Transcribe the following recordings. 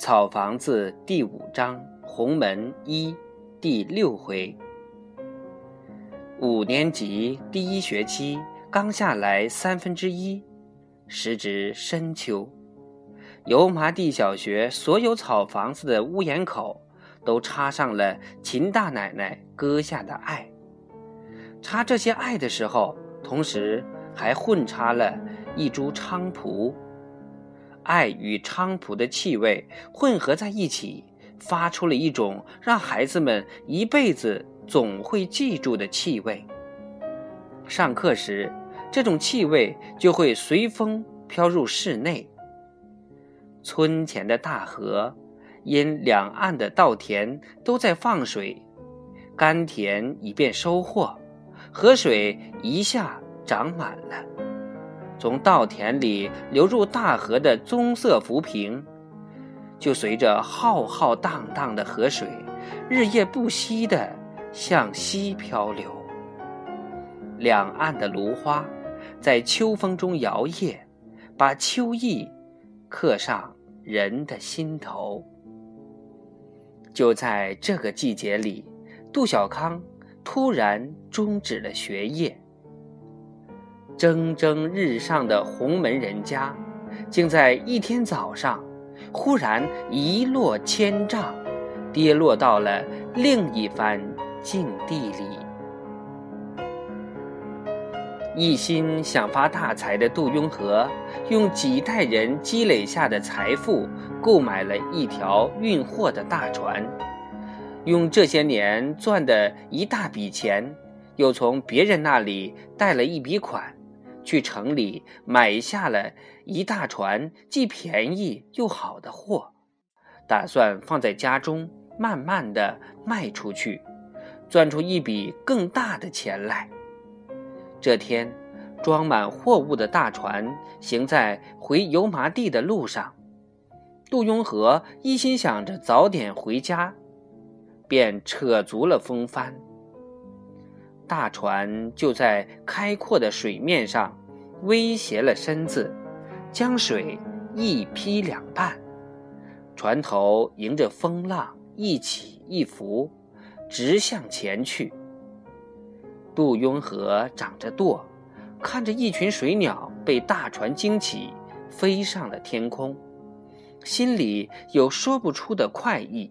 草房子第五章红门一第六回。五年级第一学期刚下来三分之一，时值深秋，油麻地小学所有草房子的屋檐口都插上了秦大奶奶割下的艾。插这些艾的时候，同时还混插了一株菖蒲。爱与菖蒲的气味混合在一起，发出了一种让孩子们一辈子总会记住的气味。上课时，这种气味就会随风飘入室内。村前的大河，因两岸的稻田都在放水，甘田以便收获，河水一下涨满了。从稻田里流入大河的棕色浮萍，就随着浩浩荡荡的河水，日夜不息地向西漂流。两岸的芦花在秋风中摇曳，把秋意刻上人的心头。就在这个季节里，杜小康突然终止了学业。蒸蒸日上的洪门人家，竟在一天早上，忽然一落千丈，跌落到了另一番境地里。一心想发大财的杜雍和，用几代人积累下的财富，购买了一条运货的大船，用这些年赚的一大笔钱，又从别人那里贷了一笔款。去城里买下了一大船既便宜又好的货，打算放在家中慢慢的卖出去，赚出一笔更大的钱来。这天，装满货物的大船行在回油麻地的路上，杜雍和一心想着早点回家，便扯足了风帆。大船就在开阔的水面上，威胁了身子，将水一劈两半，船头迎着风浪一起一伏，直向前去。杜雍和长着舵，看着一群水鸟被大船惊起，飞上了天空，心里有说不出的快意。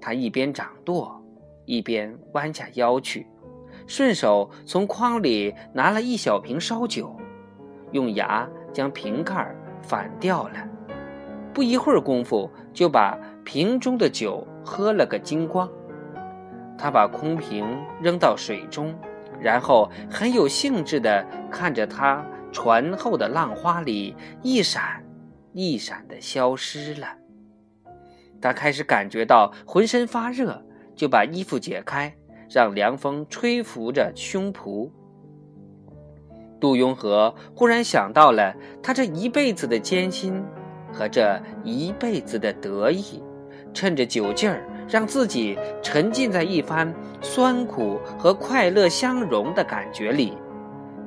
他一边掌舵，一边弯下腰去。顺手从筐里拿了一小瓶烧酒，用牙将瓶盖反掉了。不一会儿功夫，就把瓶中的酒喝了个精光。他把空瓶扔到水中，然后很有兴致地看着它船后的浪花里一闪一闪地消失了。他开始感觉到浑身发热，就把衣服解开。让凉风吹拂着胸脯。杜雍和忽然想到了他这一辈子的艰辛和这一辈子的得意，趁着酒劲儿，让自己沉浸在一番酸苦和快乐相融的感觉里，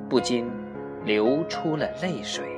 不禁流出了泪水。